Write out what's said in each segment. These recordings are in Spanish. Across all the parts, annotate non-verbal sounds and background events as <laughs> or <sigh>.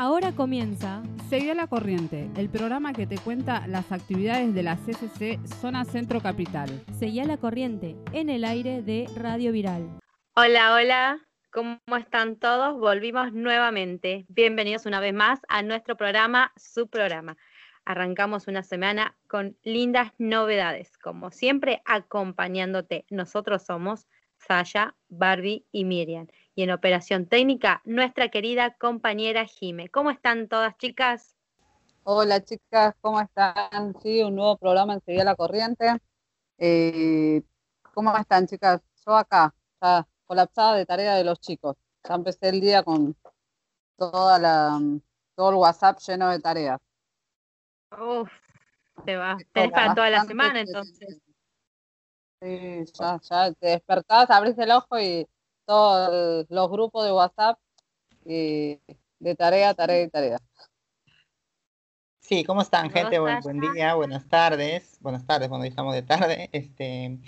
Ahora comienza Seguí a la corriente, el programa que te cuenta las actividades de la CCC Zona Centro Capital. Seguí a la corriente en el aire de Radio Viral. Hola, hola, ¿cómo están todos? Volvimos nuevamente. Bienvenidos una vez más a nuestro programa, su programa. Arrancamos una semana con lindas novedades, como siempre acompañándote. Nosotros somos Sasha, Barbie y Miriam y en operación técnica nuestra querida compañera Jime. ¿Cómo están todas chicas? Hola chicas, ¿cómo están? Sí, un nuevo programa enseguida la corriente. Eh, ¿Cómo están chicas? Yo acá, ya colapsada de tarea de los chicos. Ya empecé el día con toda la, todo el WhatsApp lleno de tareas. Uf, te va, te para toda la semana entonces. Sí, ya, ya te despertás, abrís el ojo y todos los grupos de WhatsApp de tarea, tarea y tarea. Sí, ¿cómo están, gente? Buen, buen, día, buenas tardes. Buenas tardes, cuando estamos de tarde. Este,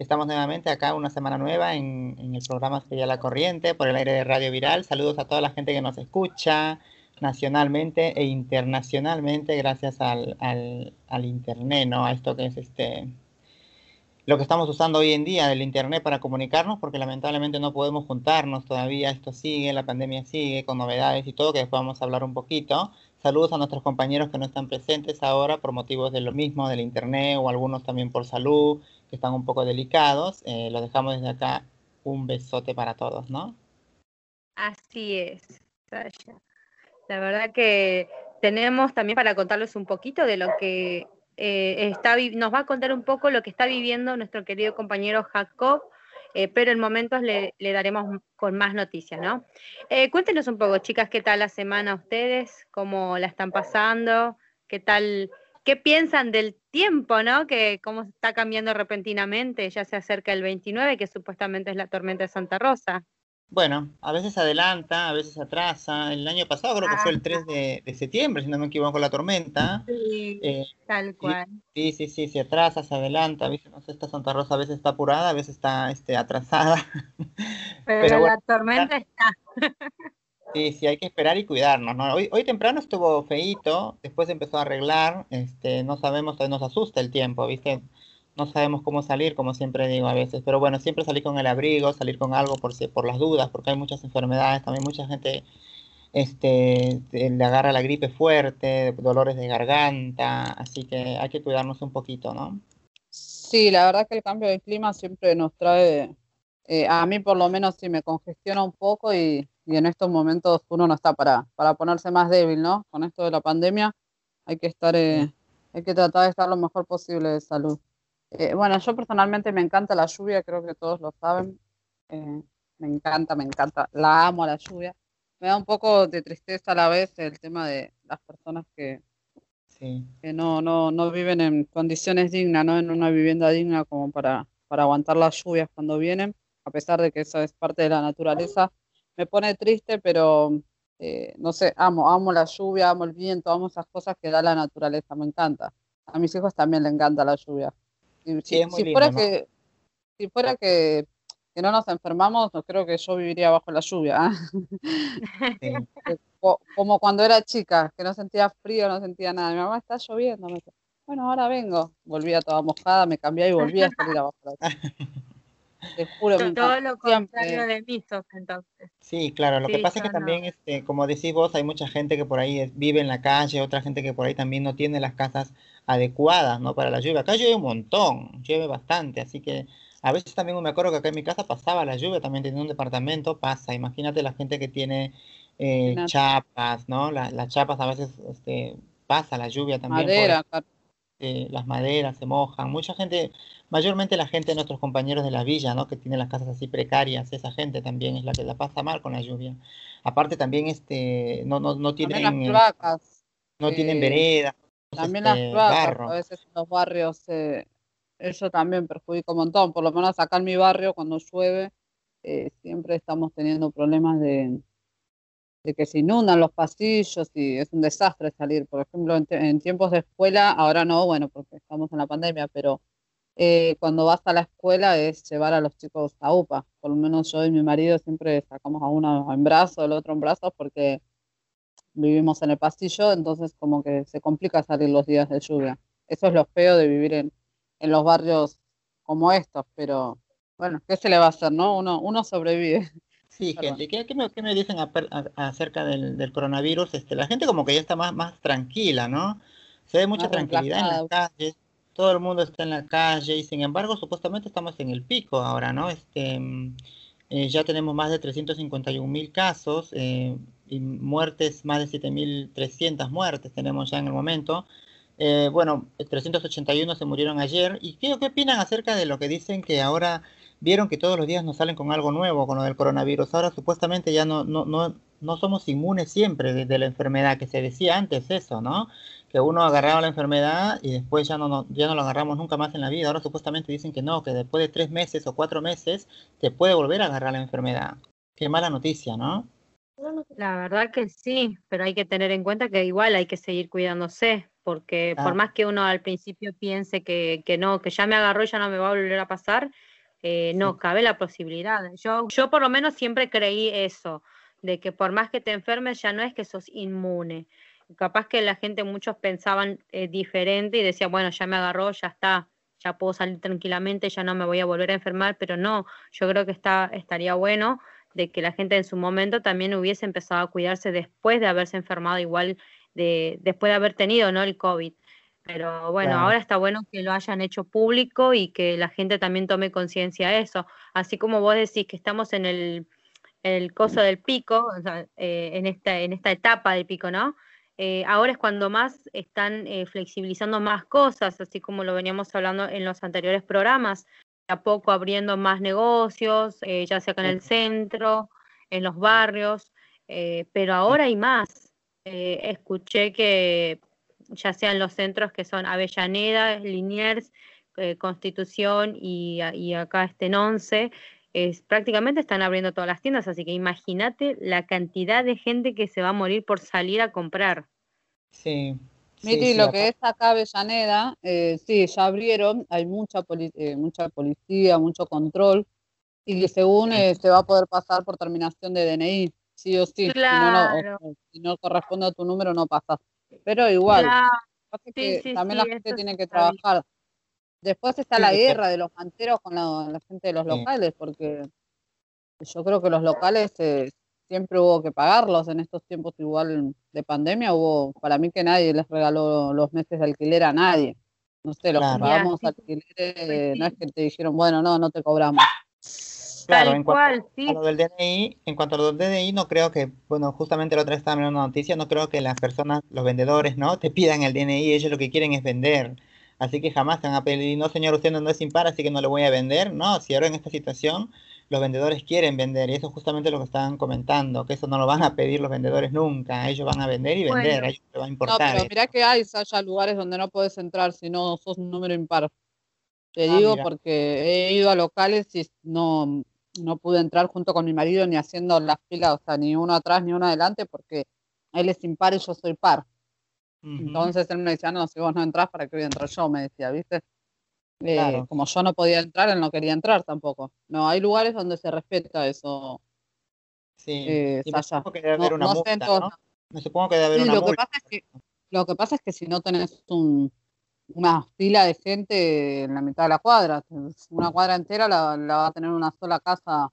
estamos nuevamente acá, una semana nueva en, en el programa Sería la Corriente, por el aire de Radio Viral. Saludos a toda la gente que nos escucha nacionalmente e internacionalmente gracias al, al, al Internet, ¿no? A esto que es este lo que estamos usando hoy en día del Internet para comunicarnos, porque lamentablemente no podemos juntarnos todavía, esto sigue, la pandemia sigue, con novedades y todo, que después vamos a hablar un poquito. Saludos a nuestros compañeros que no están presentes ahora por motivos de lo mismo, del Internet, o algunos también por salud, que están un poco delicados. Eh, los dejamos desde acá. Un besote para todos, ¿no? Así es, Sasha. La verdad que tenemos también para contarles un poquito de lo que eh, está, nos va a contar un poco lo que está viviendo nuestro querido compañero Jacob, eh, pero en momentos le, daremos con más noticias, ¿no? Eh, cuéntenos un poco, chicas, qué tal la semana ustedes, cómo la están pasando, qué tal, qué piensan del tiempo, ¿no? Que cómo está cambiando repentinamente, ya se acerca el 29, que supuestamente es la tormenta de Santa Rosa. Bueno, a veces adelanta, a veces atrasa. El año pasado creo que fue el 3 de, de septiembre, si no me equivoco, la tormenta. Sí, eh, tal cual. Sí, sí, sí, se atrasa, se adelanta. ¿viste? No sé, esta Santa Rosa a veces está apurada, a veces está este, atrasada. <laughs> Pero, Pero bueno, la tormenta está. Sí, sí, hay que esperar y cuidarnos, ¿no? Hoy, hoy temprano estuvo feíto, después empezó a arreglar, este, no sabemos, nos asusta el tiempo, ¿viste? No sabemos cómo salir, como siempre digo a veces, pero bueno, siempre salir con el abrigo, salir con algo por, por las dudas, porque hay muchas enfermedades, también mucha gente este, le agarra la gripe fuerte, dolores de garganta, así que hay que cuidarnos un poquito, ¿no? Sí, la verdad que el cambio de clima siempre nos trae, eh, a mí por lo menos sí me congestiona un poco y, y, en estos momentos uno no está para, para ponerse más débil, ¿no? Con esto de la pandemia hay que estar, eh, hay que tratar de estar lo mejor posible de salud. Eh, bueno, yo personalmente me encanta la lluvia, creo que todos lo saben. Eh, me encanta, me encanta, la amo a la lluvia. Me da un poco de tristeza a la vez el tema de las personas que, sí. que no, no, no viven en condiciones dignas, ¿no? en una vivienda digna como para, para aguantar las lluvias cuando vienen, a pesar de que eso es parte de la naturaleza. Me pone triste, pero eh, no sé, amo, amo la lluvia, amo el viento, amo esas cosas que da la naturaleza, me encanta. A mis hijos también les encanta la lluvia. Si, Sí, es muy si lindo, fuera ¿no? que, si fuera que, que no nos enfermamos, no creo que yo viviría bajo la lluvia. ¿ah? Sí. <laughs> Como cuando era chica, que no sentía frío, no sentía nada. Mi mamá está lloviendo. Me bueno, ahora vengo. Volvía toda mojada, me cambié y volví a salir abajo la lluvia. <laughs> Te juro, Todo encanta. lo contrario Siempre. de mí sos entonces. Sí, claro, lo que pasa es que no. también, este, como decís vos, hay mucha gente que por ahí vive en la calle, otra gente que por ahí también no tiene las casas adecuadas, ¿no? Para la lluvia. Acá llueve un montón, llueve bastante, así que a veces también me acuerdo que acá en mi casa pasaba la lluvia, también teniendo un departamento, pasa. Imagínate la gente que tiene eh, chapas, ¿no? La- las chapas a veces, este, pasa la lluvia también Madera, eh, las maderas se mojan. Mucha gente, mayormente la gente de nuestros compañeros de la villa, ¿no? Que tienen las casas así precarias, esa gente también es la que la pasa mal con la lluvia. Aparte también este, no, no, no también tienen, las eh, cloacas. no tienen eh, veredas, También las este, cloacas, barro. a veces en los barrios, eh, eso también perjudica un montón. Por lo menos acá en mi barrio, cuando llueve, eh, siempre estamos teniendo problemas de, de que se inundan los pasillos y es un desastre salir. Por ejemplo, en, en tiempos de escuela, ahora no, bueno, porque estamos en la pandemia, pero eh, cuando vas a la escuela es llevar a los chicos a UPA. Por lo menos yo y mi marido siempre sacamos a uno en brazos, el otro en brazos, porque vivimos en el pasillo, entonces como que se complica salir los días de lluvia. Eso es lo feo de vivir en, en los barrios como estos, pero bueno, ¿qué se le va a hacer, no? Uno, uno sobrevive. <laughs> Sí, gente, ¿qué, qué, me, qué me, dicen a, a, acerca del, del, coronavirus? Este, la gente como que ya está más, más tranquila, ¿no? Se ve mucha más tranquilidad en las calles, todo el mundo está en la calle y sin embargo supuestamente estamos en el pico ahora, ¿no? Este, eh, ya tenemos más de 351 mil casos eh, y muertes, más de 7.300 muertes tenemos ya en el momento. Eh, bueno, 381 se murieron ayer. ¿Y qué, qué opinan acerca de lo que dicen que ahora vieron que todos los días nos salen con algo nuevo, con lo del coronavirus. Ahora supuestamente ya no, no, no, no somos inmunes siempre de, de, la enfermedad, que se decía antes eso, ¿no? Que uno agarraba la enfermedad y después ya no, no, ya no lo agarramos nunca más en la vida. Ahora supuestamente dicen que no, que después de tres meses o cuatro meses te puede volver a agarrar la enfermedad. Qué mala noticia, ¿no? La verdad que sí, pero hay que tener en cuenta que igual hay que seguir cuidándose, porque ah. por más que uno al principio piense que, que no, que ya me agarró y ya no me va a volver a pasar, eh, no, sí. cabe la posibilidad. Yo, yo por lo menos siempre creí eso, de que por más que te enfermes ya no es que sos inmune. Capaz que la gente, muchos pensaban eh, diferente y decían, bueno, ya me agarró, ya está, ya puedo salir tranquilamente, ya no me voy a volver a enfermar, pero no, yo creo que está, estaría bueno de que la gente en su momento también hubiese empezado a cuidarse después de haberse enfermado igual, de, después de haber tenido ¿no? el COVID. Pero bueno, claro. ahora está bueno que lo hayan hecho público y que la gente también tome conciencia de eso. Así como vos decís que estamos en el, el coso del pico, o sea, eh, en, esta, en esta etapa del pico, ¿no? Eh, ahora es cuando más están eh, flexibilizando más cosas, así como lo veníamos hablando en los anteriores programas, a poco abriendo más negocios, ya sea acá en el centro, en los barrios, pero ahora hay más. escuché que ya sean los centros que son Avellaneda, Liniers, eh, Constitución y, y, acá este en Once, es, prácticamente están abriendo todas las tiendas, así que imagínate la cantidad de gente que se va a morir por salir a comprar. Sí. Miri, sí, sí, lo que es acá Avellaneda, eh, sí, ya abrieron, hay mucha, poli eh, mucha policía, mucho control, y según eh, se va a poder pasar por terminación de DNI, sí o sí. Claro. Si, no, no, si no corresponde a tu número, no pasas. Pero igual, Claro, pasa sí, que sí, también sí, la gente tiene que trabajar. Después está la guerra de los manteros con la, la gente de los locales, porque yo creo que los locales eh, siempre hubo que pagarlos en estos tiempos igual de pandemia. Hubo, para mí que nadie les regaló los meses de alquiler a nadie. No sé, los que Claro. Ya, pagamos sí, alquiler, eh, pues no es que te dijeron, bueno, no, no te cobramos. Claro, Tal en cuanto cual, a sí. lo del DNI, en cuanto a lo del DNI, no creo que, bueno, justamente la otra vez estaba mirando una noticia, no creo que las personas, los vendedores, ¿no? Te pidan el DNI, ellos lo que quieren es vender. Así que jamás te van a pedir, no señor, usted no, no es impar, así que no le voy a vender. No, si ahora en esta situación los vendedores quieren vender, y eso es justamente lo que estaban comentando, que eso no lo van a pedir los vendedores nunca, ellos van a vender y vender, Bueno. a ellos les va a No, importar pero eso. mirá que hay, haya lugares donde no puedes entrar si no sos un número impar. Te Ah, digo mira. porque he ido a locales y no, no pude entrar junto con mi marido ni haciendo las filas, o sea, ni uno atrás ni uno adelante, porque él es impar y yo soy par. Entonces él me decía, no, si vos no entrás, ¿para qué voy a entrar yo? Me decía, ¿viste? Eh, Claro. como yo no podía entrar, él no quería entrar tampoco. No, hay lugares donde se respeta eso, Sí, eh, y me supongo que debe haber No, una no sé multa, todos ¿no? lados. Me supongo que debe haber Sí, una lo que pasa es que, lo que pasa es que si no tenés un, una fila de gente en la mitad de la cuadra, una cuadra entera la, la va a tener una sola casa.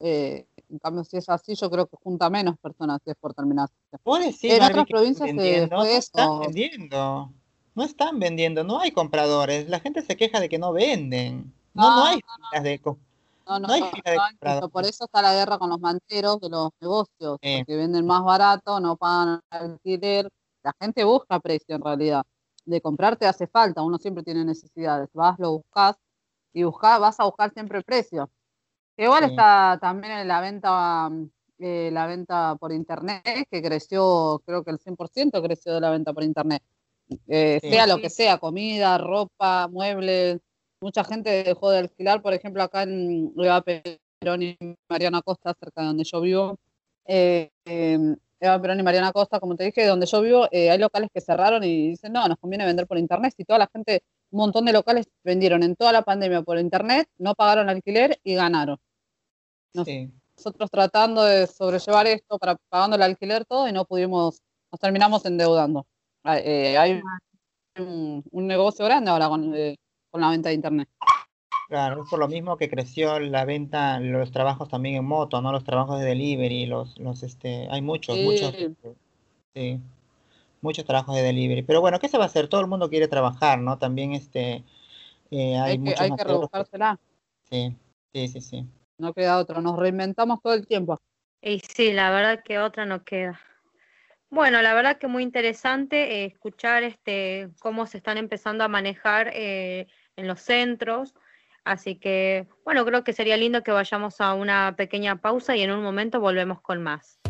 eh, en cambio, si es así, yo creo que junta menos personas si es por terminación. Decís, En Barbie, otras que provincias se fue no están vendiendo, no están vendiendo, no hay compradores, la gente se queja de que no venden, no, no No, hay no, filas de, no, no, no hay no, fila de compradores. Por eso está la guerra con los manteros de los negocios, Sí, porque venden más barato, no pagan alquiler. La gente busca precio en realidad. De comprarte hace falta, uno siempre tiene necesidades. Vas, lo buscas y buscás, vas a buscar siempre precio. Igual sí, está también en la venta, mm, eh, la venta por internet, que creció, creo que el 100% creció de la venta por internet. Eh, sí, sea lo que sea, comida, ropa, muebles. Mucha gente dejó de alquilar, por ejemplo, acá en Eva Perón y Mariana Costa, cerca de donde yo vivo. eh, eh, Eva Perón y Mariana Costa, como te dije, donde yo vivo, hay locales que cerraron y dicen, no, nos conviene vender por internet. Si toda la gente, un montón de locales vendieron en toda la pandemia por internet, no pagaron alquiler y ganaron. No sé, sí. nosotros tratando de sobrellevar esto para pagando el alquiler todo y no pudimos, nos terminamos endeudando. Ah, eh, hay un, negocio grande ahora con, eh, con la venta de internet. Claro, es por lo mismo que creció la venta, los trabajos también en moto, ¿no? Los trabajos de delivery, los, los este, hay muchos, muchos, sí, muchos trabajos de delivery. Pero bueno, ¿qué se va a hacer? Todo el mundo quiere trabajar, ¿no? También este, eh, hay, que, hay que rebuscársela. Sí, sí, sí, sí. No queda otra, nos reinventamos todo el tiempo. Y sí, la verdad que otra no queda. Bueno, la verdad que muy interesante eh, escuchar este cómo se están empezando a manejar eh, en los centros. Así que, bueno, creo que sería lindo que vayamos a una pequeña pausa y en un momento volvemos con más.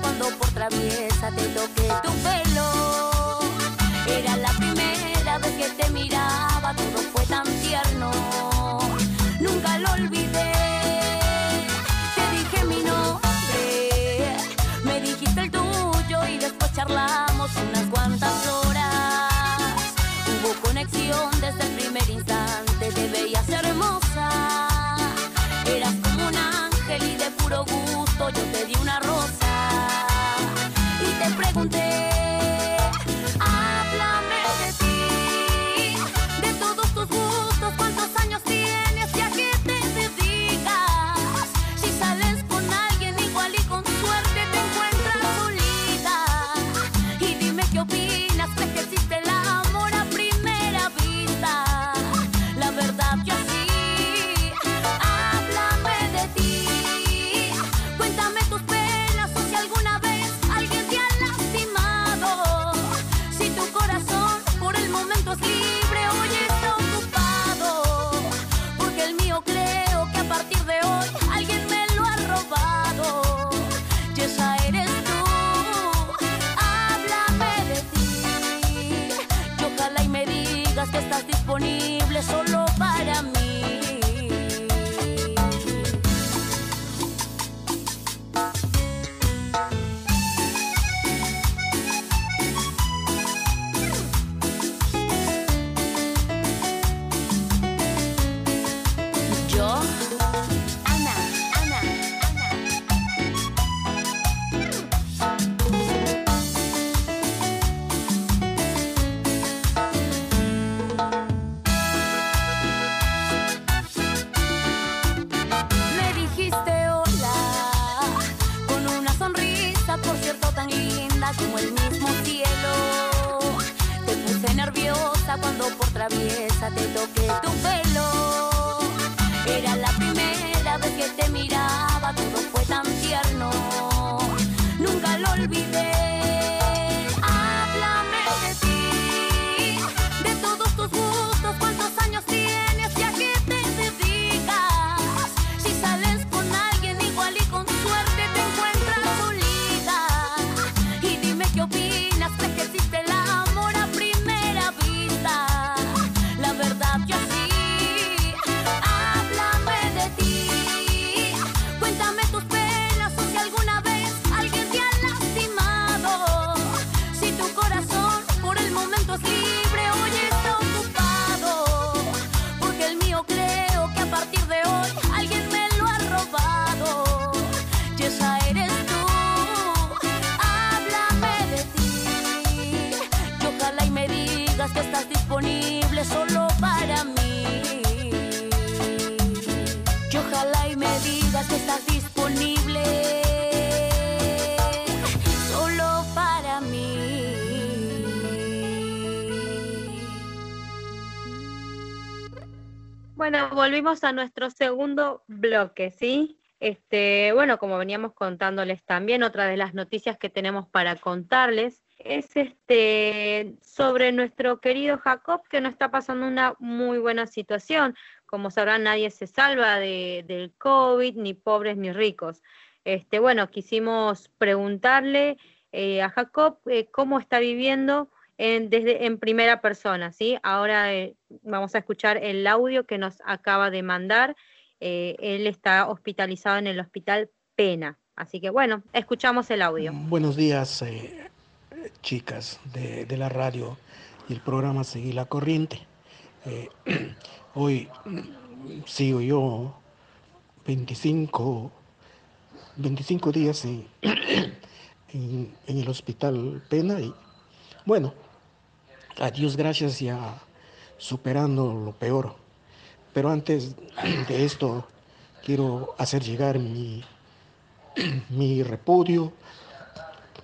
Cuando por traviesa te toqué tu pelo. Era la primera vez que te miraba, todo fue tan tierno. Nunca lo olvidé. Te dije mi nombre, me dijiste el tuyo y después charlamos unas cuantas horas. Hubo conexión desde el primer instante, te veías hermosa. Gusto yo te di una rosa. Volvimos a nuestro segundo bloque, ¿sí? Este, bueno, como veníamos contándoles también, otra de las noticias que tenemos para contarles es este sobre nuestro querido Jacob que no está pasando una muy buena situación. Como sabrán, nadie se salva de, del COVID, ni pobres ni ricos. Este, bueno, quisimos preguntarle eh, a Jacob eh, cómo está viviendo en, desde, en primera persona, ¿sí? Ahora eh, vamos a escuchar el audio que nos acaba de mandar. él está hospitalizado en el hospital Pena. Así que bueno, escuchamos el audio. Buenos días, chicas de, de, la radio y el programa Seguir la Corriente. Hoy sigo yo 25 25 días <clears throat> en, el hospital Pena y bueno, a Dios gracias ya superando lo peor. Pero antes <clears throat> de esto quiero hacer llegar mi, <clears throat> mi repudio,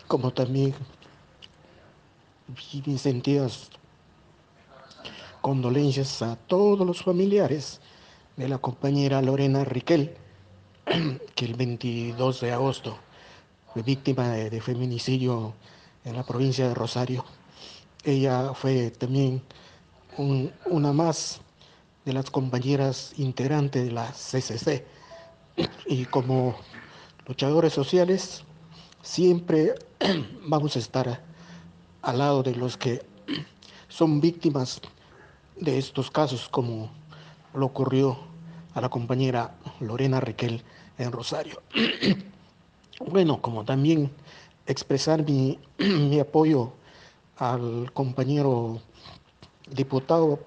como también mis sentidas condolencias a todos los familiares de la compañera Lorena Riquel <clears throat> que el 22 de agosto fue víctima de, feminicidio en la provincia de Rosario. Ella fue también una más de las compañeras integrantes de la CCC y como luchadores sociales siempre <clears throat> vamos a estar al lado de los que son víctimas de estos casos como lo ocurrió a la compañera Lorena Riquel en Rosario. <clears throat> bueno, como también expresar <clears throat> mi, apoyo al compañero diputado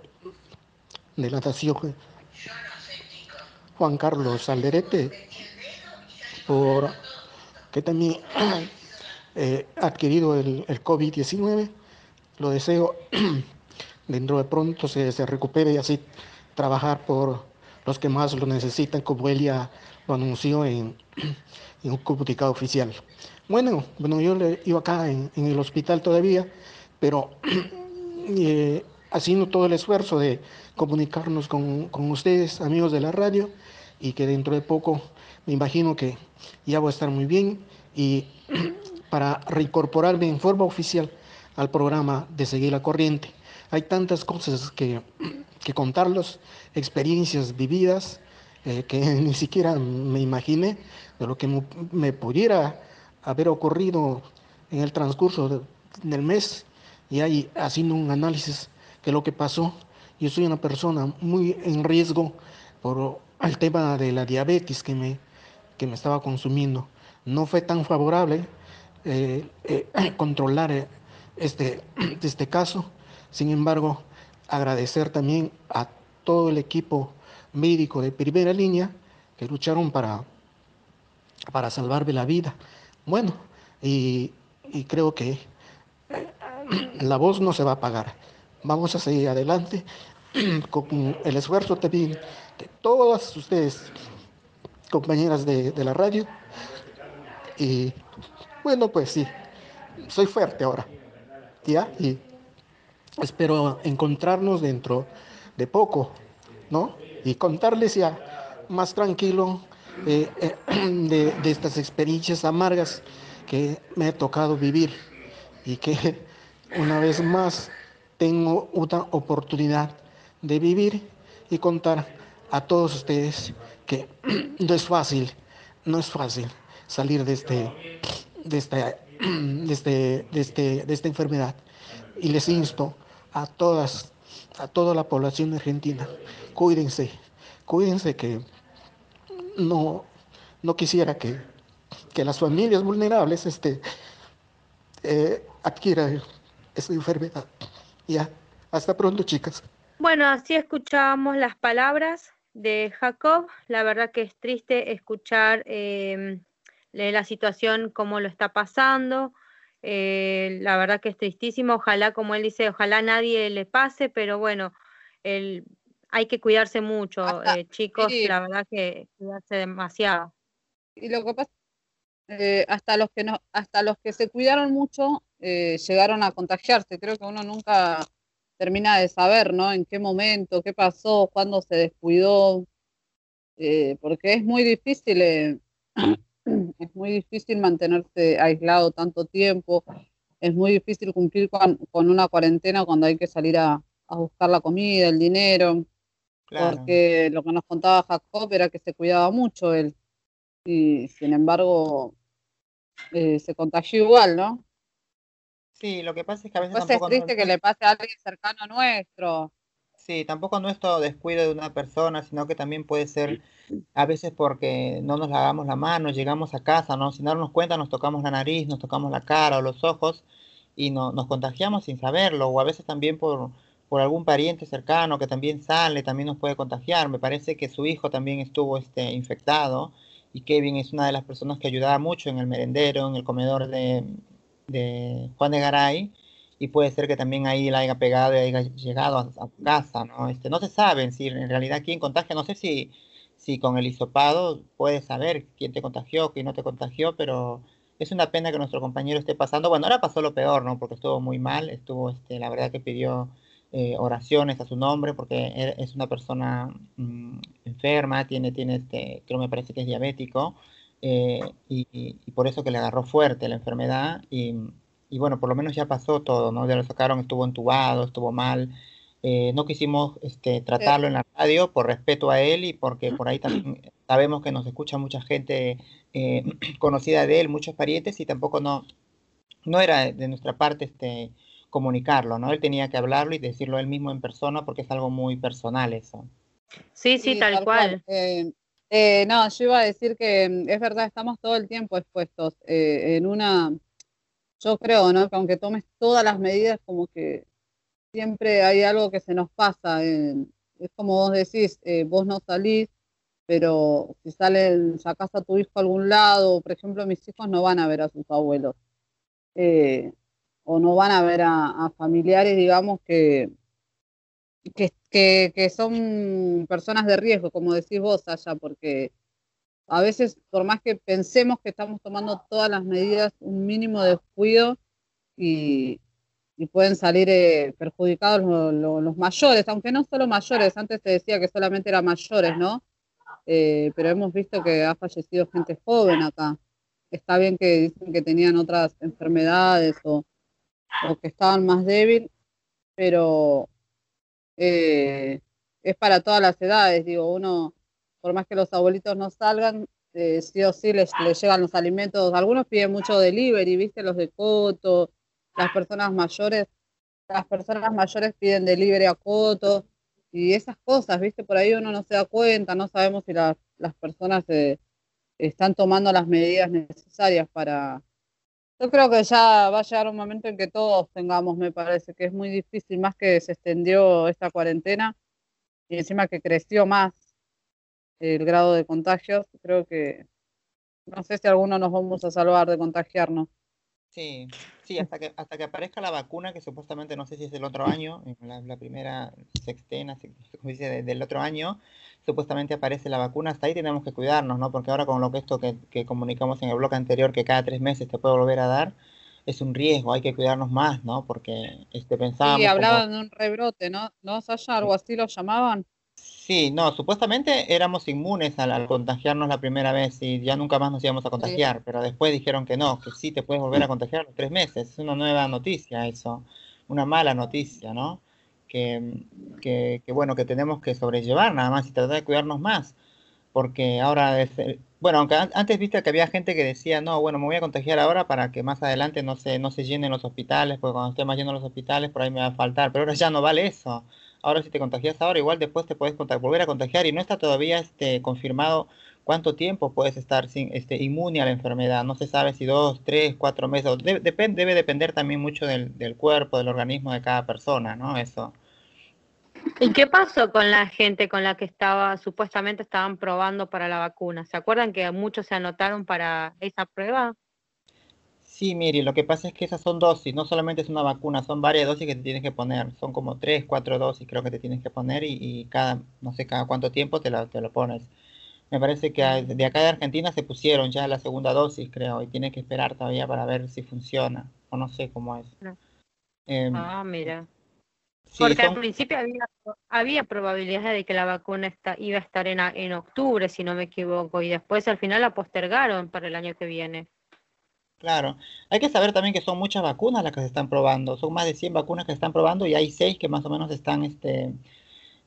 de la Nación, Juan Carlos Alderete, por que también <clears throat> eh, ha adquirido el, COVID-19. Lo deseo dentro de pronto se, se recupere y así trabajar por los que más lo necesitan, como él ya lo anunció en, <clears throat> un comunicado oficial. Bueno, bueno, yo le iba acá en, el hospital todavía, pero <clears throat> eh, haciendo todo el esfuerzo de comunicarnos con, ustedes, amigos de la radio, y que dentro de poco me imagino que ya voy a estar muy bien y <clears throat> para reincorporarme en forma oficial al programa de Seguir la Corriente. Hay tantas cosas que, que contarlos, experiencias vividas, eh, que <laughs> ni siquiera me imaginé de lo que me pudiera haber ocurrido en el transcurso del mes y ahí haciendo un análisis de lo que pasó. Yo soy una persona muy en riesgo por el tema de la diabetes que me, que me estaba consumiendo. No fue tan favorable eh, eh, <clears throat> controlar este, <clears throat> este caso. Sin embargo, agradecer también a todo el equipo médico de primera línea que lucharon para, para salvarme la vida. Bueno, y, creo que <clears throat> la voz no se va a apagar. Vamos a seguir adelante <clears throat> con el esfuerzo también de todas ustedes, compañeras de, de la radio. Y bueno, pues sí, soy fuerte ahora. ¿Ya? Y espero encontrarnos dentro de poco, ¿no? y contarles ya más tranquilo eh, eh, <clears throat> de, estas experiencias amargas que me ha tocado vivir y que <laughs> una vez más tengo una oportunidad de vivir y contar a todos ustedes que <clears throat> no es fácil, no es fácil salir de este, de esta, <clears throat> de este, de este, de esta enfermedad. Y les insto a todas, a toda la población argentina cuídense, cuídense que no, no quisiera que, las familias vulnerables este, eh, adquieran esta enfermedad. Ya, hasta pronto, chicas. Bueno, así escuchábamos las palabras de Jacob. La verdad que es triste escuchar eh, la situación, cómo lo está pasando. Eh, la verdad que es tristísimo. Ojalá, como él dice, ojalá nadie le pase, pero bueno, el, hay que cuidarse mucho, eh, chicos, la verdad que cuidarse demasiado. Y lo que pasa, eh, hasta los que no, hasta los que se cuidaron mucho llegaron a contagiarse. Creo que uno nunca termina de saber, ¿no? En qué momento, qué pasó, cuándo se descuidó, porque es muy difícil, <clears throat> <clears throat> es muy difícil mantenerse aislado tanto tiempo. es muy difícil cumplir con, una cuarentena cuando hay que salir a, buscar la comida, el dinero, porque lo que nos contaba Jacob era que se cuidaba mucho él, y sin embargo eh, se contagió igual, ¿no? Sí, lo que pasa es que a veces... Pues es triste que le pase a alguien cercano a nuestro. Sí, tampoco nuestro descuido de una persona, sino que también puede ser a veces porque no nos lavamos la mano, llegamos a casa, ¿no? Sin darnos cuenta nos tocamos la nariz, nos tocamos la cara o los ojos y no, nos contagiamos sin saberlo, o a veces también por, por algún pariente cercano que también sale, también nos puede contagiar. Me parece que su hijo también estuvo este, infectado y Kevin es una de las personas que ayudaba mucho en el merendero, en el comedor de, de Juan de Garay y puede ser que también ahí la haya pegado y haya llegado a, casa, ¿no? Este, no se sabe si en realidad quién contagia, no sé si, si con el hisopado puedes saber quién te contagió, quién no te contagió, pero es una pena que nuestro compañero esté pasando, bueno, ahora pasó lo peor, ¿no? Porque estuvo muy mal, estuvo, este, la verdad que pidió eh, oraciones a su nombre porque es una persona mm, enferma, tiene, tiene este, creo me parece que es diabético, eh, y, y, por eso que le agarró fuerte la enfermedad y y bueno, por lo menos ya pasó todo, ¿no? Ya lo sacaron, estuvo entubado, estuvo mal. Eh, no quisimos este, tratarlo en la radio por respeto a él y porque por ahí también sabemos que nos escucha mucha gente eh, <clears throat> conocida de él, muchos parientes y tampoco no, no era de nuestra parte este, comunicarlo, ¿no? Él tenía que hablarlo y decirlo él mismo en persona porque es algo muy personal eso. Sí, sí, tal, cual. Eh, no, yo iba a decir que mm, es verdad, estamos todo el tiempo expuestos en una yo creo, ¿no? Que aunque tomes todas las medidas, como que siempre hay algo que se nos pasa. es como vos decís, eh, vos no salís, pero si salen, sacás a tu hijo a algún lado, por ejemplo, mis hijos no van a ver a sus abuelos, eh, o no van a ver a, familiares, digamos, que, que, que, son personas de riesgo, como decís vos allá, porque a veces, por más que pensemos que estamos tomando todas las medidas, un mínimo de descuido y, pueden salir eh, perjudicados los, mayores, aunque no solo mayores, antes se decía que solamente eran mayores, ¿no? Eh, pero hemos visto que ha fallecido gente joven acá. Está bien que dicen que tenían otras enfermedades o, que estaban más débiles, pero eh, es para todas las edades, digo, uno por más que los abuelitos no salgan, eh, sí o sí les, llegan los alimentos. Algunos piden mucho delivery, viste, los de Coto, las personas mayores, las personas mayores piden delivery a Coto y esas cosas, viste, por ahí uno no se da cuenta, no sabemos si las personas eh, están tomando las medidas necesarias para... Yo creo que ya va a llegar un momento en que todos tengamos, me parece que es muy difícil, más que se extendió esta cuarentena y encima que creció más el grado de contagios, creo que no sé si alguno nos vamos a salvar de contagiarnos. Sí, sí, hasta que hasta que aparezca la vacuna, que supuestamente no sé si es el otro año, la, la primera sextena, como dice, del otro año, supuestamente aparece la vacuna, hasta ahí tenemos que cuidarnos, ¿no? Porque ahora con lo que esto que, que comunicamos en el bloque anterior, que cada tres meses te puede volver a dar, es un riesgo, hay que cuidarnos más, ¿no? Porque este, pensábamos... Sí, hablaban de un rebrote, ¿no? ¿No, Sasha? ¿Algo así lo llamaban? Sí, no, supuestamente éramos inmunes al, contagiarnos la primera vez y ya nunca más nos íbamos a contagiar, pero después dijeron que no, que sí te puedes volver a contagiar los tres meses. Es una nueva noticia eso, una mala noticia, ¿no? Que, que, bueno, que tenemos que sobrellevar nada más y tratar de cuidarnos más, porque ahora, es, bueno, aunque antes viste que había gente que decía, no, bueno, me voy a contagiar ahora para que más adelante no se, no se llenen los hospitales, porque cuando esté más llenos los hospitales por ahí me va a faltar, pero ahora ya no vale eso Ahora si te contagias ahora, igual después te puedes volver a contagiar y no está todavía este, confirmado cuánto tiempo puedes estar sin, este, inmune a la enfermedad. No se sabe si dos, tres, cuatro meses. debe depender también mucho del, del, cuerpo, del organismo de cada persona, ¿no? Eso. ¿Y qué pasó con la gente con la que estaba, supuestamente estaban probando para la vacuna? ¿Se acuerdan que muchos se anotaron para esa prueba? Sí, Miri, lo que pasa es que esas son dosis, no solamente es una vacuna, son varias dosis que te tienes que poner, son como tres, cuatro dosis creo que te tienes que poner y, cada, no sé, cada cuánto tiempo te, te lo pones. Me parece que de acá de Argentina se pusieron ya la segunda dosis, creo, y tiene que esperar todavía para ver si funciona, o no sé cómo es. Em, ah, mira. Porque al principio había, había probabilidades de que la vacuna está, iba a estar en, en octubre, si no me equivoco, y después al final la postergaron para el año que viene. Claro, hay que saber también que son muchas vacunas las que se están probando, son más de 100 vacunas que se están probando y hay 6 que más o menos están este,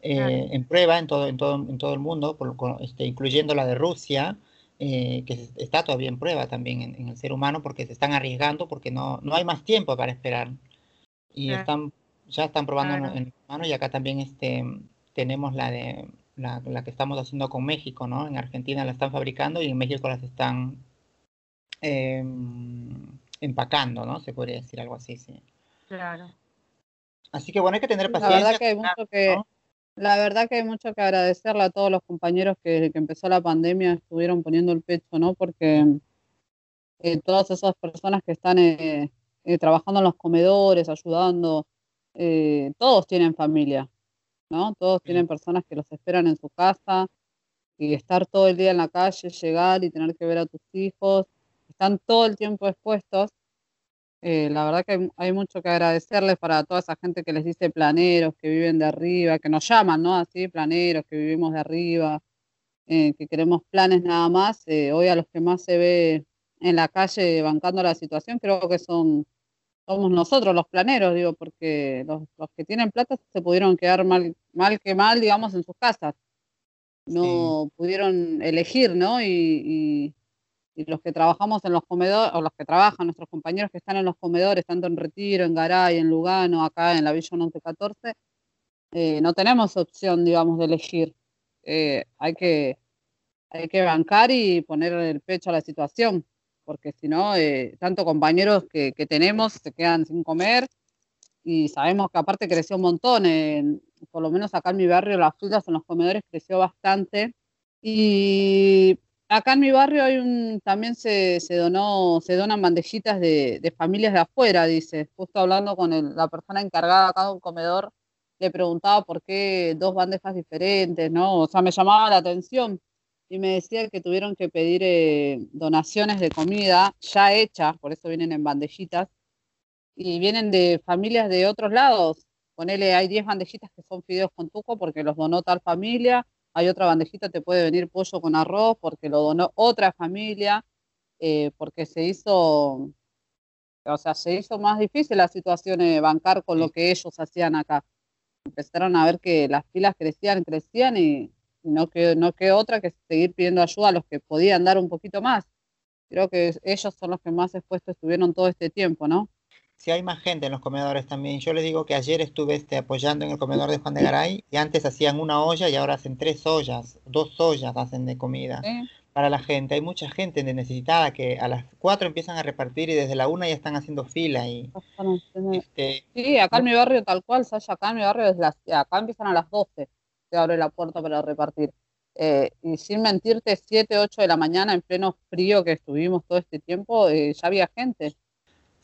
eh, en prueba en todo, en todo, en todo el mundo, por, este, incluyendo la de Rusia, eh, que está todavía en prueba también en, el ser humano porque se están arriesgando porque no, no hay más tiempo para esperar. Y están, ya están probando en, el humano y acá también este, tenemos la de la, la, que estamos haciendo con México, ¿no? En Argentina la están fabricando y en México las están Em, empacando, ¿no? Se podría decir algo así, sí. Claro. Así que bueno, hay que tener paciencia. La verdad que hay mucho que, la verdad que hay mucho que agradecerle a todos los compañeros que, que empezó la pandemia estuvieron poniendo el pecho, ¿no? Porque eh, todas esas personas que están eh, eh, trabajando en los comedores, ayudando, todos tienen familia, ¿no? Todos tienen personas que los esperan en su casa y estar todo el día en la calle, llegar y tener que ver a tus hijos están todo el tiempo expuestos. Eh, la verdad que hay, mucho que agradecerles para toda esa gente que les dice planeros, que viven de arriba, que nos llaman, ¿no? Así, planeros, que vivimos de arriba, eh, que queremos planes nada más. Eh, hoy a los que más se ve en la calle bancando la situación, creo que son somos nosotros los planeros, digo, porque los, que tienen plata se pudieron quedar mal, mal que mal, digamos, en sus casas. No pudieron elegir, ¿no? y, y los que trabajamos en los comedores, o los que trabajan, nuestros compañeros que están en los comedores, tanto en Retiro, en Garay, en Lugano, acá en la Villa 1114, eh, no tenemos opción, digamos, de elegir. Eh, hay, que, hay que bancar y poner el pecho a la situación, porque si no, eh, tanto compañeros que, que, tenemos se quedan sin comer y sabemos que aparte creció un montón, por lo menos acá en mi barrio las filas en los comedores creció bastante. Y Acá en mi barrio hay un, también se, se donó, se donan bandejitas de, de, familias de afuera, dice. Justo hablando con la persona encargada acá de un comedor, le preguntaba por qué dos bandejas diferentes, ¿no? O sea, me llamaba la atención y me decía que tuvieron que pedir eh, donaciones de comida ya hechas, por eso vienen en bandejitas, y vienen de familias de otros lados. Ponele, hay 10 bandejitas que son fideos con tuco porque los donó tal familia, hay otra bandejita, te puede venir pollo con arroz porque lo donó otra familia, eh, porque se hizo, o sea, se hizo más difícil la situación de bancar con lo que ellos hacían acá. Empezaron a ver que las filas crecían, crecían y, no quedó, no quedó otra que seguir pidiendo ayuda a los que podían dar un poquito más. Creo que ellos son los que más expuestos estuvieron todo este tiempo, ¿no? Si hay más gente en los comedores también. Yo les digo que ayer estuve este, apoyando en el comedor de Juan de Garay y antes hacían una olla y ahora hacen tres ollas, dos ollas hacen de comida para la gente. Hay mucha gente necesitada que a las cuatro empiezan a repartir y desde la una ya están haciendo fila. Y, este, sí, acá en mi barrio tal cual, Sasha, acá en mi barrio desde las, acá empiezan a las 12, se abre la puerta para repartir. Eh, y sin mentirte, 7, 8 de la mañana en pleno frío que estuvimos todo este tiempo, eh, ya había gente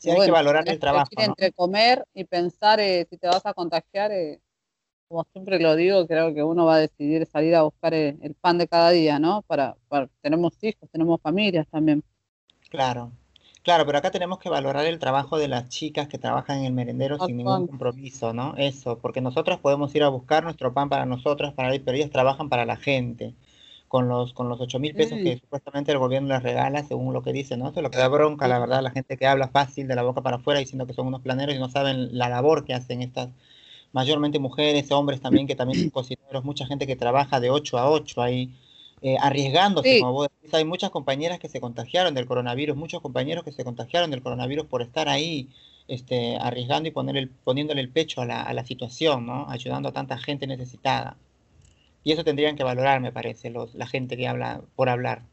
Sí, hay que valorar el trabajo. Entre comer y pensar eh, si te vas a contagiar, eh, como siempre lo digo, creo que uno va a decidir salir a buscar eh, el pan de cada día, ¿no? Para, tenemos hijos, tenemos familias también. Claro, claro, pero acá tenemos que valorar el trabajo de las chicas que trabajan en el merendero sin ningún compromiso, ¿no? Eso, porque nosotras podemos ir a buscar nuestro pan para nosotras, para pero ellas trabajan para la gente con los, con los 8 mil pesos que supuestamente el gobierno les regala, según lo que dice, ¿no? Eso es lo que da bronca, la verdad, la gente que habla fácil de la boca para afuera diciendo que son unos planeros y no saben la labor que hacen estas, mayormente mujeres, hombres también, que también son <clears throat> cocineros, mucha gente que trabaja de 8 a 8 ahí, eh, arriesgándose, como vos decís, hay muchas compañeras que se contagiaron del coronavirus, muchos compañeros que se contagiaron del coronavirus por estar ahí, este, arriesgando y poner el, poniéndole el pecho a la, a la situación, ¿no? Ayudando a tanta gente necesitada. Y eso tendrían que valorar, me parece, los, la gente que habla por hablar.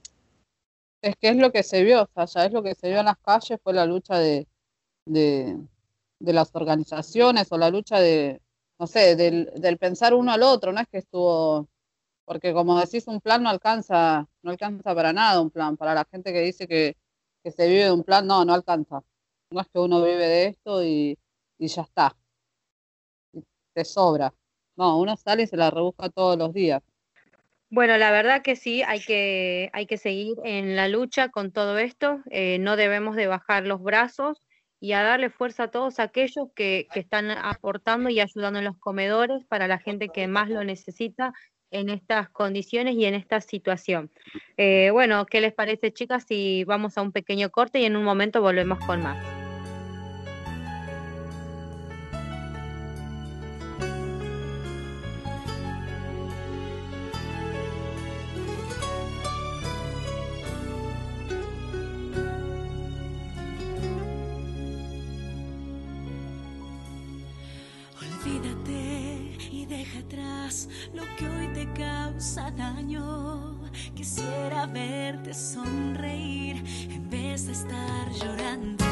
Es que es lo que se vio, o sea, es lo que se vio en las calles, fue la lucha de, de, las organizaciones o la lucha de, no sé, del, del, pensar uno al otro, no es que estuvo, porque como decís, un plan no alcanza, no alcanza para nada un plan, para la gente que dice que, que se vive de un plan, no, no alcanza. No es que uno vive de esto y, y ya está, te sobra. No, uno sale y se la rebusca todos los días. Bueno, la verdad que sí, hay que, hay que seguir en la lucha con todo esto, eh, no debemos de bajar los brazos y a darle fuerza a todos aquellos que, que, están aportando y ayudando en los comedores para la gente que más lo necesita, en estas condiciones y en esta situación. Eh, bueno, ¿qué les parece, chicas? Si vamos a un pequeño corte y en un momento volvemos con más. Quisiera verte sonreír en vez de estar llorando.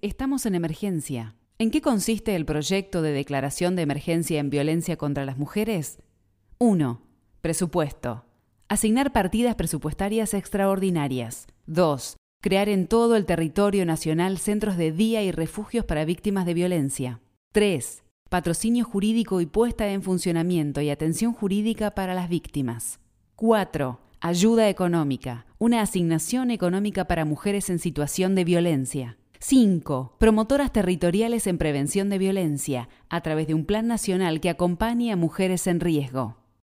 Estamos en emergencia. ¿En qué consiste el proyecto de declaración de emergencia en violencia contra las mujeres? 1. Presupuesto. Asignar partidas presupuestarias extraordinarias. 2. Crear en todo el territorio nacional centros de día y refugios para víctimas de violencia. 3. Patrocinio jurídico y puesta en funcionamiento y atención jurídica para las víctimas. 4. Ayuda económica. Una asignación económica para mujeres en situación de violencia. 5. Promotoras territoriales en prevención de violencia, a través de un plan nacional que acompañe a mujeres en riesgo.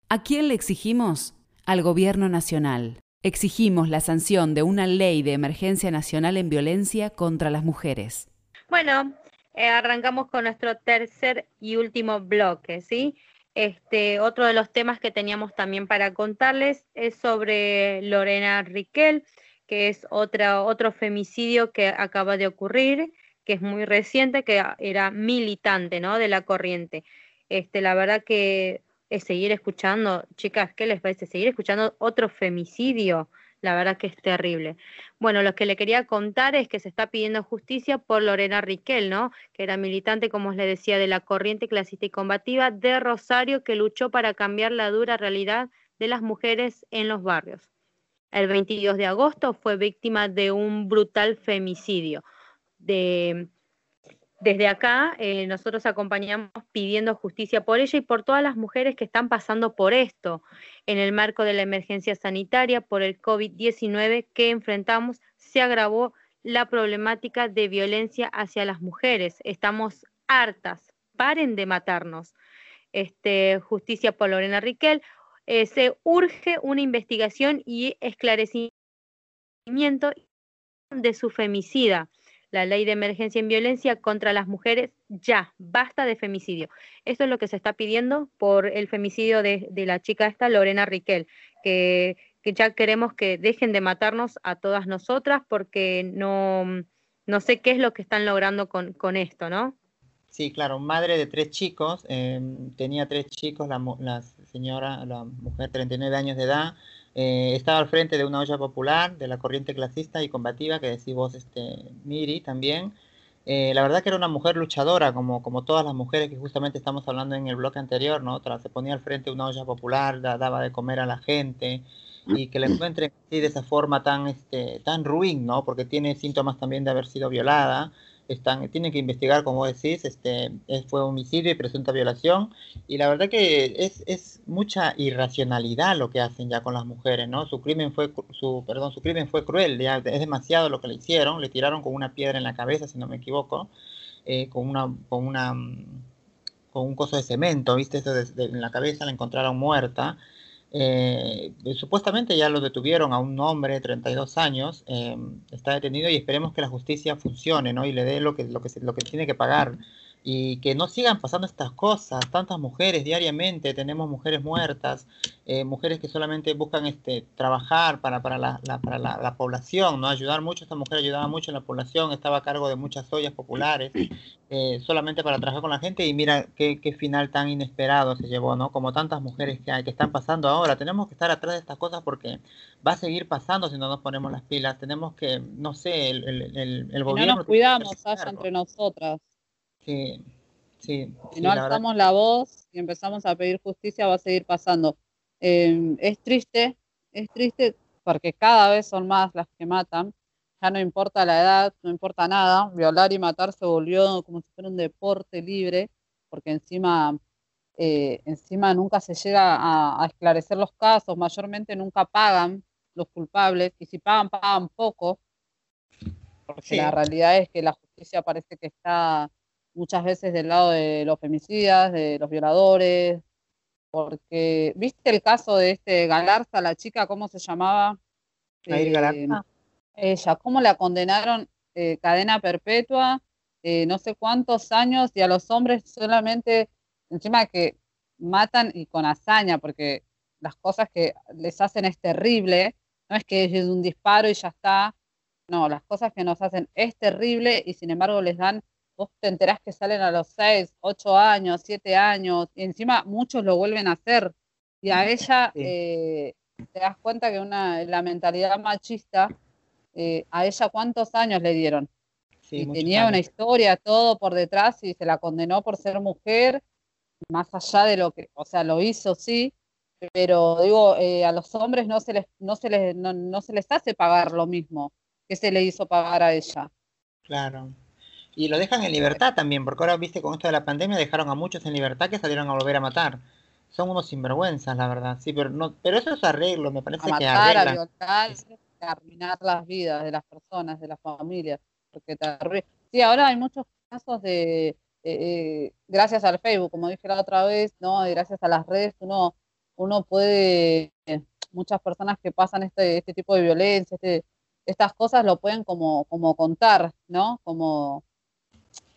¿A quién le exigimos? Al Gobierno Nacional. Exigimos la sanción de una ley de emergencia nacional en violencia contra las mujeres. Bueno, eh, arrancamos con nuestro tercer y último bloque, ¿sí? Este, otro de los temas que teníamos también para contarles es sobre Lorena Riquel, que es otra, otro femicidio que acaba de ocurrir, que es muy reciente, que era militante, ¿no? De la corriente. Este, la verdad que es seguir escuchando, chicas, ¿qué les parece? Seguir escuchando otro femicidio, la verdad que es terrible. Bueno, lo que le quería contar es que se está pidiendo justicia por Lorena Riquel, ¿no? Que era militante, como os le decía, de la corriente clasista y combativa de Rosario, que luchó para cambiar la dura realidad de las mujeres en los barrios. El 22 de agosto fue víctima de un brutal femicidio. De, desde acá eh, nosotros acompañamos pidiendo justicia por ella y por todas las mujeres que están pasando por esto en el marco de la emergencia sanitaria por el COVID-19 que enfrentamos. Se agravó la problemática de violencia hacia las mujeres. Estamos hartas. Paren de matarnos. Este, justicia por Lorena Riquel. Eh, se urge una investigación y esclarecimiento de su femicida la ley de emergencia en violencia contra las mujeres ya, basta de femicidio. Esto es lo que se está pidiendo por el femicidio de, la chica esta, Lorena Riquel, que, ya queremos que dejen de matarnos a todas nosotras porque no, no sé qué es lo que están logrando con, esto, ¿no? Sí, claro, madre de tres chicos, em, tenía tres chicos, la, la señora, la mujer, 39 años de edad, eh, estaba al frente de una olla popular, de la corriente clasista y combativa que decís vos, este, Miri, también. Eh, la verdad que era una mujer luchadora, como, como todas las mujeres que justamente estamos hablando en el bloque anterior, ¿no? se ponía al frente de una olla popular, daba de comer a la gente, y que la encuentren así de esa forma tan, este, tan ruin, ¿no? Porque tiene síntomas también de haber sido violada, están, tienen que investigar, como decís, este, fue homicidio y presunta violación, y la verdad que es, es, mucha irracionalidad lo que hacen ya con las mujeres, ¿no? Su crimen fue, su, perdón, su crimen fue cruel, es demasiado lo que le hicieron, le tiraron con una piedra en la cabeza, si no me equivoco, eh, con una, con una, con un coso de cemento, ¿viste? Eso en la cabeza la encontraron muerta, eh, supuestamente ya lo detuvieron a un hombre de 32 años, eh, está detenido y esperemos que la justicia funcione ¿no? y le dé lo que, lo, que, lo que tiene que pagar y que no sigan pasando estas cosas, tantas mujeres diariamente, tenemos mujeres muertas, eh, mujeres que solamente buscan este, trabajar para, para, la, para la, población, ¿no? ayudar mucho, esta mujer ayudaba mucho en la población, estaba a cargo de muchas ollas populares, eh, solamente para trabajar con la gente y mira qué, qué, final tan inesperado se llevó, ¿no? como tantas mujeres que, hay, que están pasando ahora, tenemos que estar atrás de estas cosas porque va a seguir pasando si no nos ponemos las pilas, tenemos que, no sé, el, el, el, gobierno... no nos cuidamos, entre nosotras. Sí, sí. Si no alzamos la voz y empezamos a pedir justicia, va a seguir pasando. Em, es triste, es triste porque cada vez son más las que matan. Ya no importa la edad, no importa nada. Violar y matar se volvió como si fuera un deporte libre, porque encima, eh, encima nunca se llega a, esclarecer los casos, mayormente nunca pagan los culpables, y si pagan, pagan poco, porque la realidad es que la justicia parece que está muchas veces del lado de los femicidas, de los violadores, porque, ¿viste el caso de este Galarza, la chica, cómo se llamaba? Eh, ella, cómo la condenaron eh, cadena perpetua, eh, no sé cuántos años, y a los hombres solamente, encima que matan y con hazaña, porque las cosas que les hacen es terrible, no es que es un disparo y ya está, no, las cosas que nos hacen es terrible y sin embargo les dan vos te enterás que salen a los 6, 8 años, 7 años, y encima muchos lo vuelven a hacer. Y a ella eh, te das cuenta que una, la mentalidad machista, eh, a ella cuántos años le dieron. y tenía una historia, todo por detrás, y se la condenó por ser mujer, más allá de lo que, o sea, lo hizo, sí, pero digo, eh, a los hombres no se les, no se les, no se les hace pagar lo mismo que se le hizo pagar a ella. Claro. Y lo dejan en libertad también, porque ahora, viste, con esto de la pandemia dejaron a muchos en libertad que salieron a volver a matar. Son unos sinvergüenzas, la verdad. Sí, pero no, pero eso es arreglo, me parece que arregla. A violar, a arruinar las vidas de las personas, de las familias. Porque te Sí, ahora hay muchos casos de, eh, eh, gracias al Facebook, como dije la otra vez, ¿no? Y gracias a las redes, uno, uno puede, muchas personas que pasan este, este tipo de violencia, este, estas cosas lo pueden como, como contar, ¿no? Como,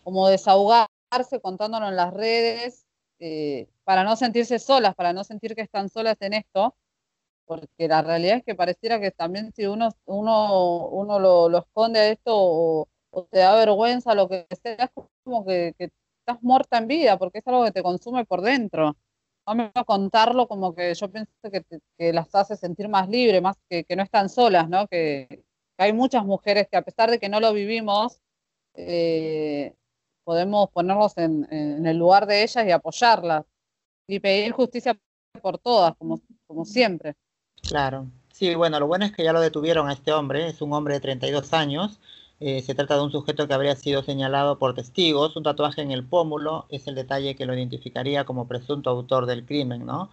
como desahogarse contándolo en las redes, eh, para no sentirse solas, para no sentir que están solas en esto. porque la realidad es que pareciera que también si uno, uno, uno lo, lo esconde a esto o, te da vergüenza, lo que sea, es como que, estás muerta en vida, porque es algo que te consume por dentro. Vamos a contarlo como que yo pienso que, que las hace sentir más libres, más que, que no están solas, ¿no? Que, hay muchas mujeres que a pesar de que no lo vivimos, eh, podemos ponernos en, el lugar de ellas y apoyarlas y pedir justicia por todas, como, como siempre. Claro. Sí, bueno, lo bueno es que ya lo detuvieron a este hombre, es un hombre de 32 años. Eh, se trata de un sujeto que habría sido señalado por testigos. Un tatuaje en el pómulo es el detalle que lo identificaría como presunto autor del crimen, ¿no?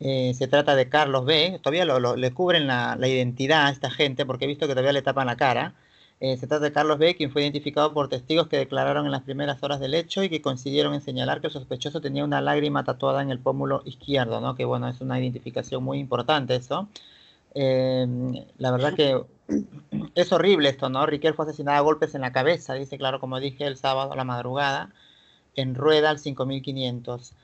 Eh, se trata de Carlos B. Todavía lo, le cubren la, identidad a esta gente porque he visto que todavía le tapan la cara. Eh, se trata de Carlos B., quien fue identificado por testigos que declararon en las primeras horas del hecho y que coincidieron en señalar que el sospechoso tenía una lágrima tatuada en el pómulo izquierdo, ¿no? Que bueno, es una identificación muy importante eso. Em, la verdad que es horrible esto, ¿no? Riquel fue asesinada a golpes en la cabeza, dice, claro, como dije, el sábado a la madrugada, en Rueda al 5500.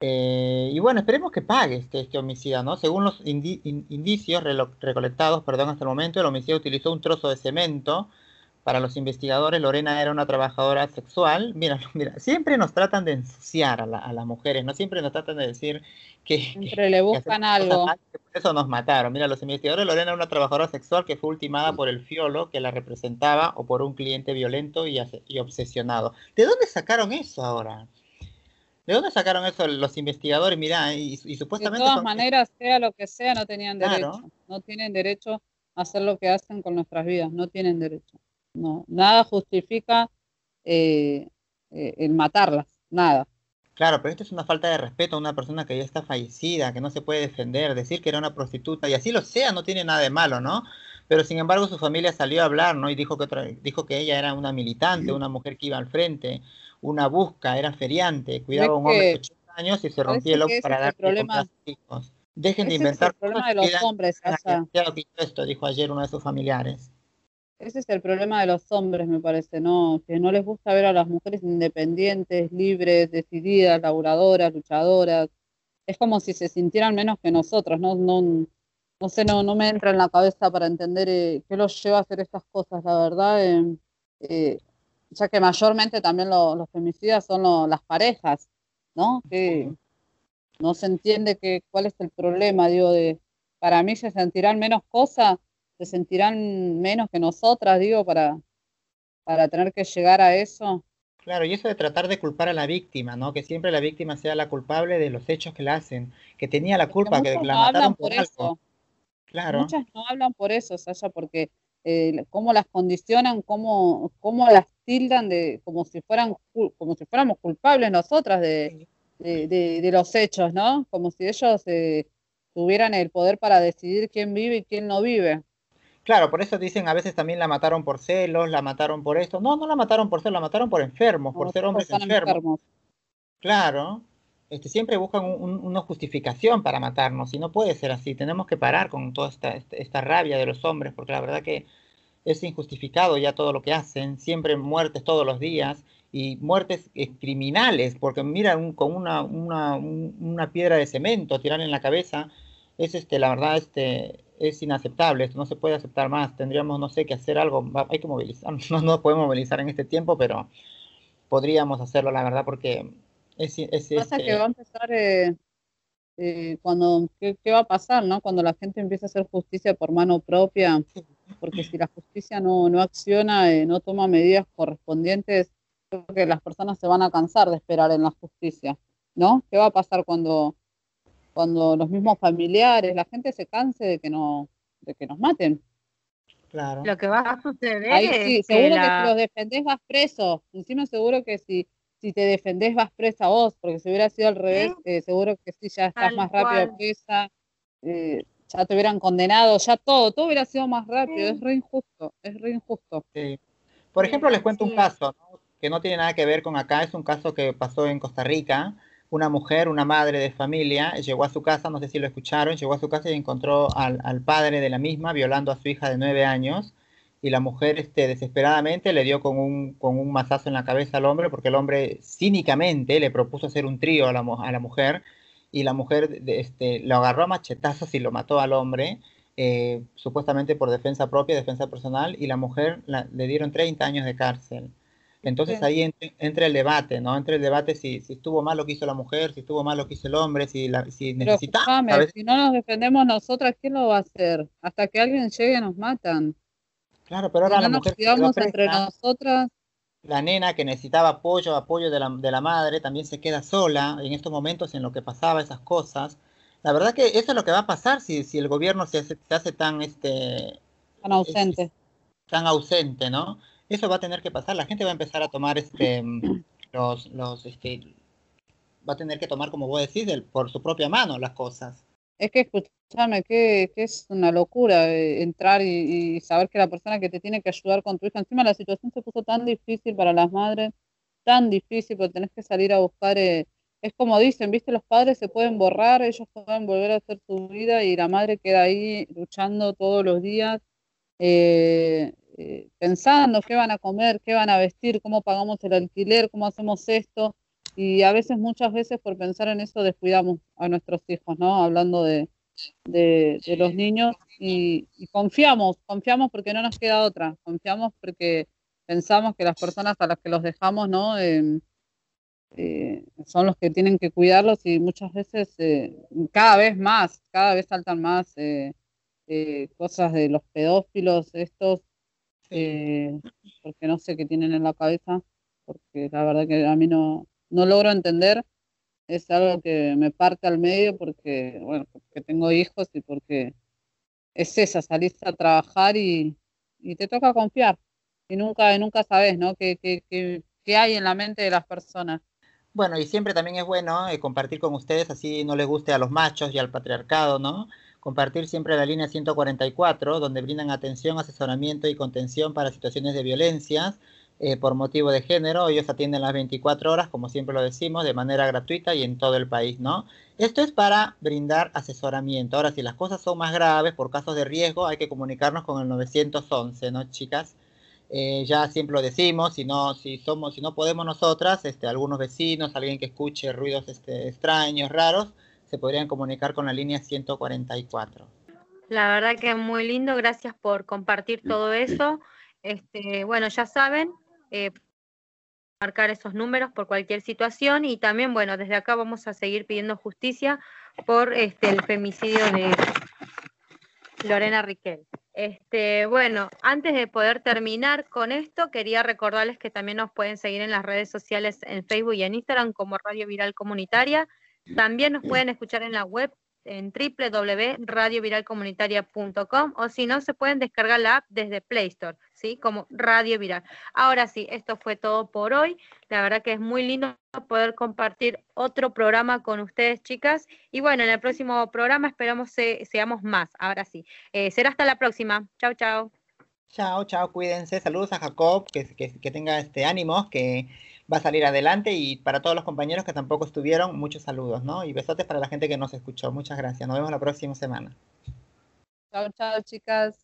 Eh, y bueno, esperemos que pague este, este homicida, ¿no? Según los indicios recolectados, perdón, hasta el momento, el homicida utilizó un trozo de cemento. Para los investigadores, Lorena era una trabajadora sexual. Mira, <laughs> mira, siempre nos tratan de ensuciar a, las mujeres, ¿no? Siempre nos tratan de decir que... Siempre le buscan algo. por eso nos mataron. Mira, los investigadores, Lorena era una trabajadora sexual que fue ultimada por el fiolo que la representaba o por un cliente violento y, y obsesionado. ¿De dónde sacaron eso ahora? ¿De dónde sacaron eso los investigadores? Mirá, y, supuestamente... De todas maneras, sea lo que sea, no tenían derecho. No tienen derecho a hacer lo que hacen con nuestras vidas, no tienen derecho. No, nada justifica eh, eh, el matarlas, nada. Claro, pero esto es una falta de respeto a una persona que ya está fallecida, que no se puede defender, decir que era una prostituta, y así lo sea, no tiene nada de malo, ¿no? Pero sin embargo su familia salió a hablar, ¿no? Y dijo que, dijo que ella era una militante, una mujer que iba al frente, una busca, era feriante, cuidaba a un hombre de 80 años y se rompía el ojo para dar problema a sus hijos. Dejen de inventar es el problema de los hombres, esto dijo ayer uno de sus familiares. Ese es el problema de los hombres, me parece, ¿no? Que no les gusta ver a las mujeres independientes, libres, decididas, laburadoras, luchadoras. Es como si se sintieran menos que nosotros, ¿no? No, no sé, no, no me entra en la cabeza para entender eh, qué los lleva a hacer estas cosas, la verdad. Eh, eh, ya que mayormente también los femicidas son las parejas, ¿no? Que no se entiende que, cuál es el problema, digo, de, para mí se sentirán menos cosas, se sentirán menos que nosotras, digo, para, para tener que llegar a eso. Claro, y eso de tratar de culpar a la víctima, ¿no? Que siempre la víctima sea la culpable de los hechos que la hacen, que tenía la culpa, que, la mataron por, eso. Claro. Muchas no hablan por eso, Sasha, porque eh, cómo las condicionan, cómo, cómo las tildan de como si fueran como si fuéramos culpables nosotras de, de, los hechos, ¿no? Como si ellos eh, tuvieran el poder para decidir quién vive y quién no vive. Claro, por eso dicen a veces también la mataron por celos, la mataron por esto. No, no la mataron por celos, la mataron por enfermos, por ser hombres enfermos. Claro, este, siempre buscan una justificación para matarnos y no puede ser así. Tenemos que parar con toda esta, esta rabia de los hombres porque la verdad que es injustificado ya todo lo que hacen, siempre muertes todos los días y muertes eh, criminales, porque mira, con una, una, una, piedra de cemento tirar en la cabeza, es este, la verdad, este, es inaceptable, esto no se puede aceptar más, tendríamos, no sé, que hacer algo, hay que movilizar, <laughs> no, no podemos movilizar en este tiempo, pero podríamos hacerlo, la verdad, porque es... es Pasa que este va a empezar eh, eh, cuando, ¿qué, ¿qué, va a pasar, no? Cuando la gente empieza a hacer justicia por mano propia, porque si la justicia no, no acciona, eh, no toma medidas correspondientes, creo que las personas se van a cansar de esperar en la justicia, ¿no? ¿Qué va a pasar cuando, cuando los mismos familiares, la gente se canse de que, no, de que nos maten? Claro. Lo que va a suceder Ahí sí, seguro que, si los defendés vas preso, encima seguro que si si te defendés vas presa vos, porque si hubiera sido al revés, eh, seguro que sí, ya estás más rápido presa. Eh, ya te hubieran condenado, ya todo, todo hubiera sido más rápido, es re injusto, es re injusto. Por ejemplo, les cuento un caso que no tiene nada que ver con acá, es un caso que pasó en Costa Rica. Una mujer, una madre de familia, llegó a su casa, no sé si lo escucharon, llegó a su casa y encontró al, al padre de la misma violando a su hija de nueve años y la mujer este, desesperadamente le dio con un, con un mazazo en la cabeza al hombre porque el hombre cínicamente le propuso hacer un trío a la, a la mujer y la mujer este, lo agarró a machetazos y lo mató al hombre, eh, supuestamente por defensa propia, defensa personal, y la mujer le dieron 30 años de cárcel. Entonces ahí entra el debate, ¿no? Entra el debate si, si, estuvo mal lo que hizo la mujer, si estuvo mal lo que hizo el hombre, si, la, si necesitamos... Si no nos defendemos nosotras, ¿quién lo va a hacer? Hasta que alguien llegue nos matan. Claro, pero ahora la no mujer... Nos entre nosotras. La nena que necesitaba apoyo, apoyo de la, de la madre, también se queda sola en estos momentos en lo que pasaba esas cosas. La verdad que eso es lo que va a pasar si, si el gobierno se hace, se hace tan... Este, tan ausente. tan ausente, ¿no? eso va a tener que pasar. La gente va a empezar a tomar este los, los este, va a tener que tomar, como vos decís, por su propia mano las cosas. Es que escúchame, que, que es una locura eh, entrar y, saber que la persona que te tiene que ayudar con tu hija, encima la situación se puso tan difícil para las madres, tan difícil, porque tenés que salir a buscar, eh, es como dicen, viste, los padres se pueden borrar, ellos pueden volver a hacer su vida y la madre queda ahí luchando todos los días. Eh, eh, pensando qué van a comer, qué van a vestir, cómo pagamos el alquiler, cómo hacemos esto. Y a veces, muchas veces, por pensar en eso, descuidamos a nuestros hijos, ¿no? Hablando de, de, los niños y, confiamos, confiamos porque no nos queda otra, confiamos porque pensamos que las personas a las que los dejamos, ¿no? Em, eh, son los que tienen que cuidarlos y muchas veces, eh, cada vez más, cada vez saltan más cosas de los pedófilos, estos eh, porque no sé qué tienen en la cabeza, porque la verdad que a mí no, no logro entender, es algo que me parte al medio porque, bueno, porque tengo hijos y porque es esa, salís a trabajar y, y te toca confiar y nunca, nunca sabes, ¿no? ¿Qué, qué, qué, qué hay en la mente de las personas? Bueno, y siempre también es bueno eh, compartir con ustedes, así no les guste a los machos y al patriarcado, ¿no? compartir siempre la línea 144, donde brindan atención, asesoramiento y contención para situaciones de violencia eh, por motivo de género. Ellos atienden las 24 horas, como siempre lo decimos, de manera gratuita y en todo el país, ¿no? Esto es para brindar asesoramiento. Ahora, si las cosas son más graves, por casos de riesgo, hay que comunicarnos con el 911, ¿no, chicas? Eh, ya siempre lo decimos, si no, si somos, si no podemos nosotras, este, algunos vecinos, alguien que escuche ruidos este, extraños, raros, se podrían comunicar con la línea 144. La verdad que es muy lindo, gracias por compartir todo eso. Este, bueno, ya saben, eh, marcar esos números por cualquier situación y también, bueno, desde acá vamos a seguir pidiendo justicia por este, el femicidio de Lorena Riquel. Este, bueno, antes de poder terminar con esto, quería recordarles que también nos pueden seguir en las redes sociales en Facebook y en Instagram como Radio Viral Comunitaria también nos pueden escuchar en la web en www.radioviralcomunitaria.com o si no, se pueden descargar la app desde Play Store, ¿sí? Como Radio Viral. Ahora sí, esto fue todo por hoy. La verdad que es muy lindo poder compartir otro programa con ustedes, chicas. Y bueno, en el próximo programa esperamos seamos más. Ahora sí. Eh, será hasta la próxima. Chao, chao. Chao, chao, cuídense. Saludos a Jacob, que, que, que tenga este ánimo, que va a salir adelante y para todos los compañeros que tampoco estuvieron, muchos saludos, ¿no? Y besotes para la gente que nos escuchó. Muchas gracias. Nos vemos la próxima semana. Chao, chao, chicas.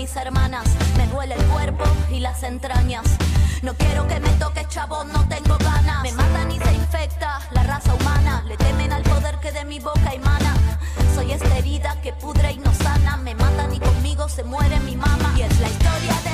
mis hermanas. Me duele el cuerpo y las entrañas. No quiero que me toques, chabón, no tengo ganas. Me matan y se infecta la raza humana. Le temen al poder que de mi boca emana. Soy esta herida que pudre y no sana. Me matan y conmigo se muere mi mamá. Y es la historia de